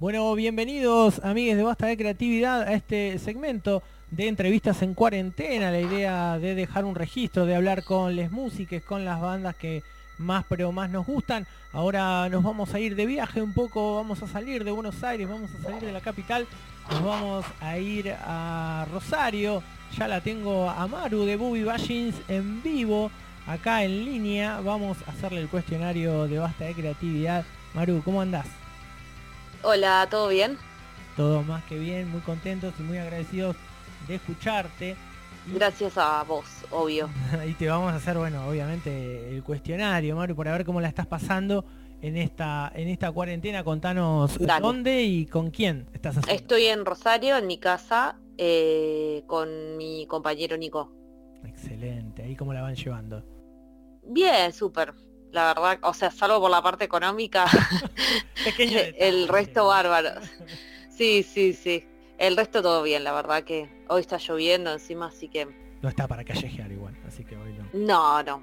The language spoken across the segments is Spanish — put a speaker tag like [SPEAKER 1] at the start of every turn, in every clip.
[SPEAKER 1] Bueno, bienvenidos amigues de Basta de Creatividad a este segmento de entrevistas en cuarentena. La idea de dejar un registro, de hablar con las músicas, con las bandas que más pero más nos gustan. Ahora nos vamos a ir de viaje un poco, vamos a salir de Buenos Aires, vamos a salir de la capital, nos vamos a ir a Rosario. Ya la tengo a Maru de Booby Bashins en vivo, acá en línea. Vamos a hacerle el cuestionario de Basta de Creatividad. Maru, ¿cómo andás?
[SPEAKER 2] Hola, ¿todo bien?
[SPEAKER 1] Todo más que bien, muy contentos y muy agradecidos de escucharte.
[SPEAKER 2] Gracias a vos, obvio.
[SPEAKER 1] y te vamos a hacer, bueno, obviamente el cuestionario, Maru, para ver cómo la estás pasando en esta en esta cuarentena. Contanos dónde y con quién estás haciendo.
[SPEAKER 2] Estoy en Rosario, en mi casa, eh, con mi compañero Nico.
[SPEAKER 1] Excelente, ahí cómo la van llevando.
[SPEAKER 2] Bien, súper la verdad, o sea, salvo por la parte económica, el resto bárbaro. Sí, sí, sí. El resto todo bien, la verdad que hoy está lloviendo encima, así que...
[SPEAKER 1] No está para callejear igual, así que hoy no.
[SPEAKER 2] No, no.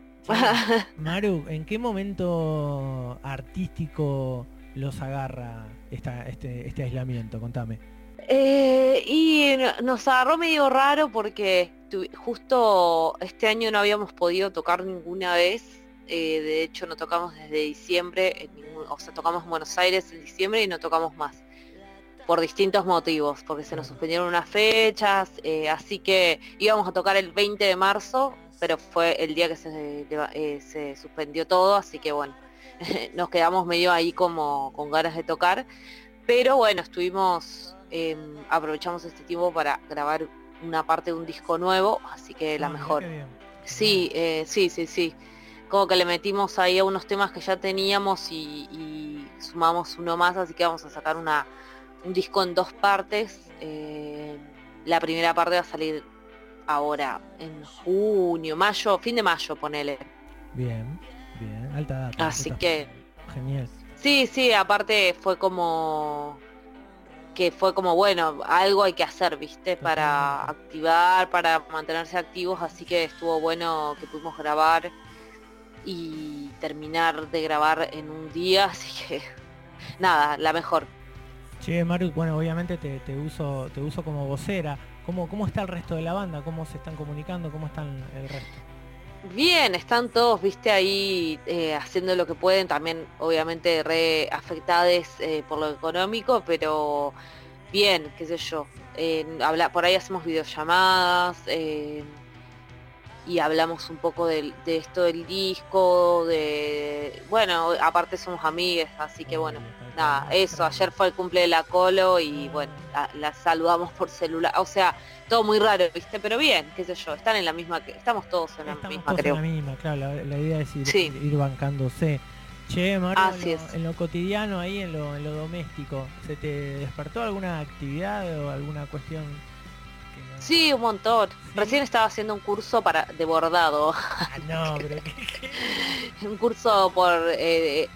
[SPEAKER 1] Maru, ¿en qué momento artístico los agarra esta, este, este aislamiento? Contame.
[SPEAKER 2] Eh, y nos agarró medio raro porque justo este año no habíamos podido tocar ninguna vez eh, de hecho no tocamos desde diciembre, o sea, tocamos en Buenos Aires en diciembre y no tocamos más. Por distintos motivos, porque se nos suspendieron unas fechas, eh, así que íbamos a tocar el 20 de marzo, pero fue el día que se, eh, se suspendió todo, así que bueno, nos quedamos medio ahí como con ganas de tocar. Pero bueno, estuvimos, em, aprovechamos este tiempo para grabar una parte de un disco nuevo, así que la ah, mejor. Sí, sí, sí, sí como que le metimos ahí a unos temas que ya teníamos y, sumamos uno más, así que vamos a sacar una, un disco en dos partes. Eh, la primera parte va a salir ahora, en junio, mayo, fin de mayo, ponele.
[SPEAKER 1] Bien, bien, alta data.
[SPEAKER 2] Así que...
[SPEAKER 1] Genial.
[SPEAKER 2] Sí, sí, aparte fue como que fue como, bueno, algo hay que hacer, ¿viste? Para activar, para mantenerse activos, así que estuvo bueno que pudimos grabar y terminar de grabar en un día, así que nada, la mejor.
[SPEAKER 1] Che, Maru, bueno, obviamente te, uso te uso como vocera. ¿Cómo, ¿Cómo está el resto de la banda? ¿Cómo se están comunicando? ¿Cómo están el resto?
[SPEAKER 2] Bien, están todos, viste, ahí eh, haciendo lo que pueden, también obviamente re afectados eh, por lo económico, pero bien, qué sé yo. habla, por ahí hacemos videollamadas, eh, y hablamos un poco de, esto del disco, de bueno, aparte somos amigas, así que bueno, nada, eso, ayer fue el cumple de la Colo y bueno, la, saludamos por celular, o sea, todo muy raro, viste, pero bien, qué sé yo, están en la misma, que estamos todos en la misma, creo.
[SPEAKER 1] En la misma, claro, la, idea es ir, bancándose. Che, Mario, en, lo, cotidiano, ahí en lo, en lo doméstico, ¿se te despertó alguna actividad o alguna cuestión?
[SPEAKER 2] Sí, un montón. Recién estaba haciendo un curso para de bordado.
[SPEAKER 1] Ah, no, pero
[SPEAKER 2] un curso por eh,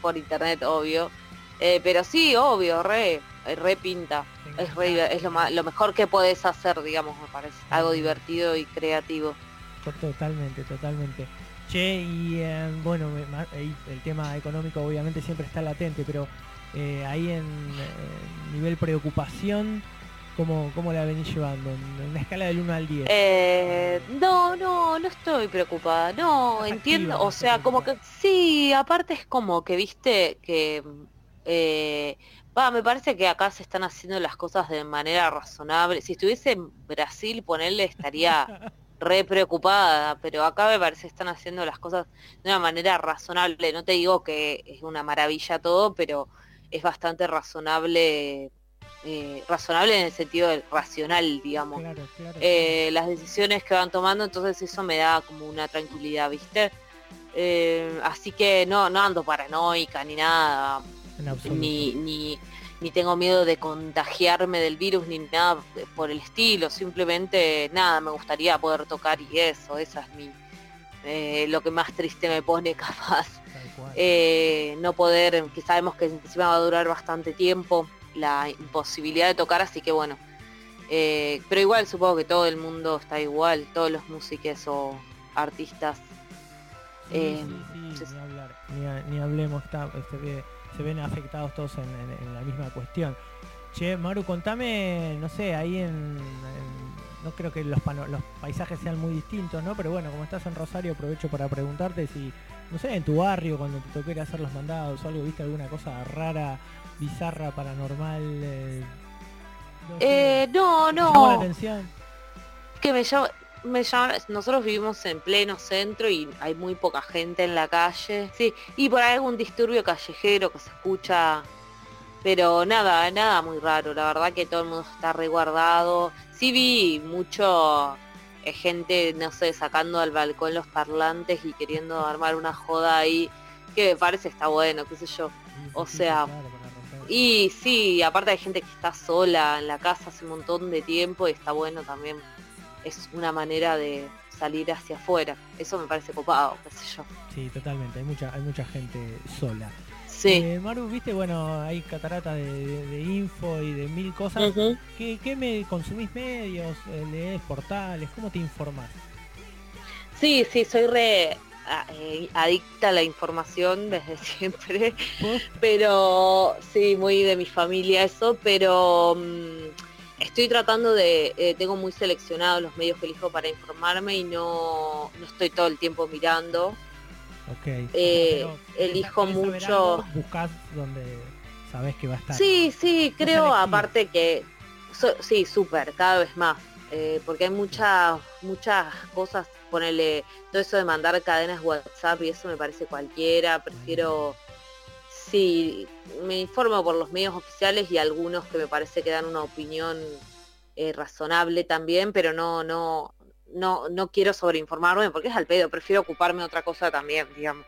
[SPEAKER 2] por internet, obvio. Eh, pero sí, obvio, re, re pinta. Es, es lo, lo mejor que puedes hacer, digamos, me parece. Algo divertido y creativo.
[SPEAKER 1] Totalmente, totalmente. Che, y eh, bueno, el tema económico obviamente siempre está latente, pero ahí en nivel preocupación, ¿Cómo, ¿Cómo, la venís llevando? En una escala del 1 al 10.
[SPEAKER 2] Eh, no, no, no estoy preocupada. No, entiendo. o sea, como que sí, aparte es como que viste que... Eh, me parece que acá se están haciendo las cosas de manera razonable. Si estuviese en Brasil, ponerle estaría re preocupada, pero acá me parece que están haciendo las cosas de una manera razonable. No te digo que es una maravilla todo, pero es bastante razonable eh, razonable en el sentido del racional, digamos. Eh, las decisiones que van tomando, entonces eso me da como una tranquilidad, ¿viste? Eh, así que no, no ando paranoica ni nada, ni, ni, ni tengo miedo de contagiarme del virus ni nada por el estilo, simplemente nada, me gustaría poder tocar y eso, esa es mi, lo que más triste me pone capaz. no poder, que sabemos que encima va a durar bastante tiempo, la imposibilidad de tocar, así que bueno. Eh, pero igual supongo que todo el mundo está igual, todos los músicos o artistas.
[SPEAKER 1] Eh, ni, hablar, ni, hablemos, está, este, se ven afectados todos en, la misma cuestión. Che, Maru, contame, no sé, ahí en, no creo que los, los paisajes sean muy distintos, ¿no? Pero bueno, como estás en Rosario, aprovecho para preguntarte si, no sé, en tu barrio, cuando te toque hacer los mandados o algo, ¿viste alguna cosa rara, bizarra, paranormal?
[SPEAKER 2] Eh, no, eh, no, no.
[SPEAKER 1] la atención?
[SPEAKER 2] Que me llama, me llama, nosotros vivimos en pleno centro y hay muy poca gente en la calle, sí, y por ahí algún disturbio callejero que se escucha, pero nada, nada muy raro, la verdad que todo el mundo está resguardado, sí vi mucho eh, gente, no sé, sacando al balcón los parlantes y queriendo armar una joda ahí, que me parece está bueno, qué sé yo, o sea... Y sí, aparte hay gente que está sola en la casa hace un montón de tiempo y está bueno también. Es una manera de salir hacia afuera. Eso me parece copado, qué sé yo.
[SPEAKER 1] Sí, totalmente. Hay mucha, hay mucha gente sola.
[SPEAKER 2] Sí.
[SPEAKER 1] Eh, Maru, viste, bueno, hay catarata de, info y de mil cosas. ¿Qué, me consumís medios? Eh, ¿Lees portales? ¿Cómo te informas?
[SPEAKER 2] Sí, sí, soy re eh, adicta a la información desde siempre. Pero sí, muy de mi familia eso, pero... Mm, estoy tratando de, eh, tengo muy seleccionados los medios que elijo para informarme y no, no estoy todo el tiempo mirando.
[SPEAKER 1] Ok.
[SPEAKER 2] Eh, elijo mucho.
[SPEAKER 1] Buscas donde sabes que va a estar.
[SPEAKER 2] Sí, sí, creo aparte que, sí, súper, cada vez más. Eh, porque hay muchas, muchas cosas, ponerle todo eso de mandar cadenas WhatsApp y eso me parece cualquiera, prefiero Sí, me informo por los medios oficiales y algunos que me parece que dan una opinión eh, razonable también, pero no, no, no, no quiero sobreinformarme porque es al pedo, prefiero ocuparme de otra cosa también, digamos.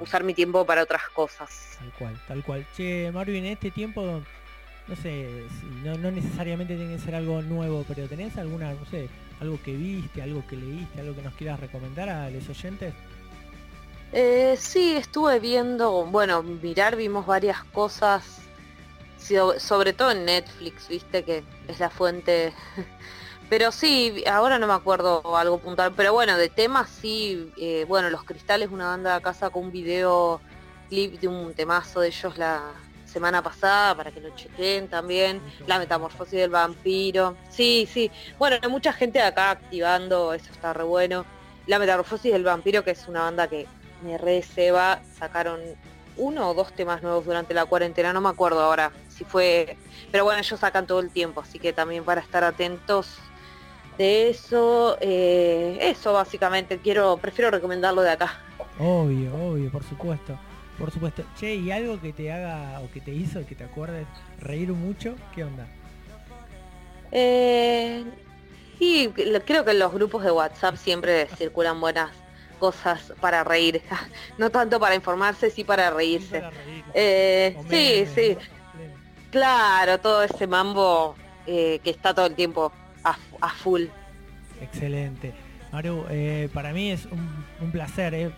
[SPEAKER 2] Usar mi tiempo para otras cosas.
[SPEAKER 1] Tal cual, tal cual. Che, Marvin, en este tiempo, no sé, no, no necesariamente tiene que ser algo nuevo, pero ¿tenés alguna, no sé, algo que viste, algo que leíste, algo que nos quieras recomendar a los oyentes?
[SPEAKER 2] Eh, sí, estuve viendo, bueno, mirar, vimos varias cosas, sobre todo en Netflix, viste que es la fuente. Pero sí, ahora no me acuerdo algo puntual, pero bueno, de temas sí, eh, bueno, Los Cristales, una banda de casa con un video clip de un temazo de ellos la semana pasada para que lo chequen también, La Metamorfosis del Vampiro, sí, sí, bueno, hay mucha gente acá activando, eso está re bueno. La Metamorfosis del Vampiro, que es una banda que me re Seba, sacaron uno o dos temas nuevos durante la cuarentena, no me acuerdo ahora si fue, pero bueno, ellos sacan todo el tiempo, así que también para estar atentos de eso, eh, eso básicamente, quiero, prefiero recomendarlo de acá.
[SPEAKER 1] Obvio, obvio, por supuesto, por supuesto. Che, ¿y algo que te haga o que te hizo, que te acuerdes, reír mucho? ¿Qué onda?
[SPEAKER 2] Eh, y creo que en los grupos de WhatsApp siempre circulan buenas cosas para reír, no tanto para informarse, sí para reírse. Eh, sí, sí. Claro, todo ese mambo eh, que está todo el tiempo a, full.
[SPEAKER 1] Excelente. Maru, eh, para mí es un, placer.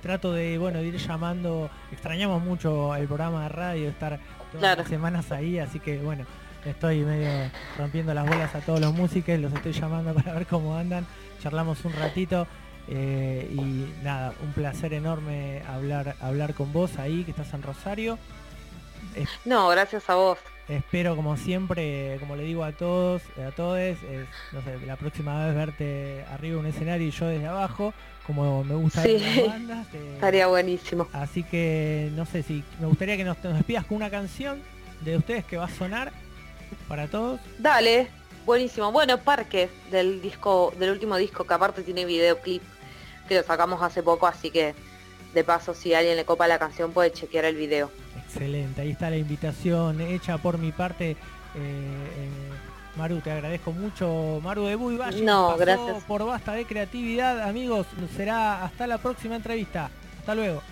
[SPEAKER 1] trato de, bueno, ir llamando, extrañamos mucho el programa de radio, estar todas las semanas ahí, así que bueno, estoy medio rompiendo las bolas a todos los músicos, los estoy llamando para ver cómo andan, charlamos un ratito. Eh, y nada, un placer enorme hablar, hablar con vos ahí, que estás en Rosario.
[SPEAKER 2] no, gracias a vos.
[SPEAKER 1] Espero como siempre, como le digo a todos, a todos, no sé, la próxima vez verte arriba de un escenario y yo desde abajo, como me gusta
[SPEAKER 2] sí. las bandas. Eh, Estaría buenísimo.
[SPEAKER 1] Así que no sé si me gustaría que nos, nos despidas con una canción de ustedes que va a sonar para todos.
[SPEAKER 2] Dale, buenísimo. Bueno, Parque del disco, del último disco que aparte tiene videoclip que lo sacamos hace poco, así que de paso si alguien le copa la canción puede chequear el video.
[SPEAKER 1] Excelente, ahí está la invitación hecha por mi parte. Eh, eh, Maru, te agradezco mucho. Maru de Buy Valle.
[SPEAKER 2] No, gracias.
[SPEAKER 1] Por basta de creatividad, amigos. Será hasta la próxima entrevista. Hasta luego.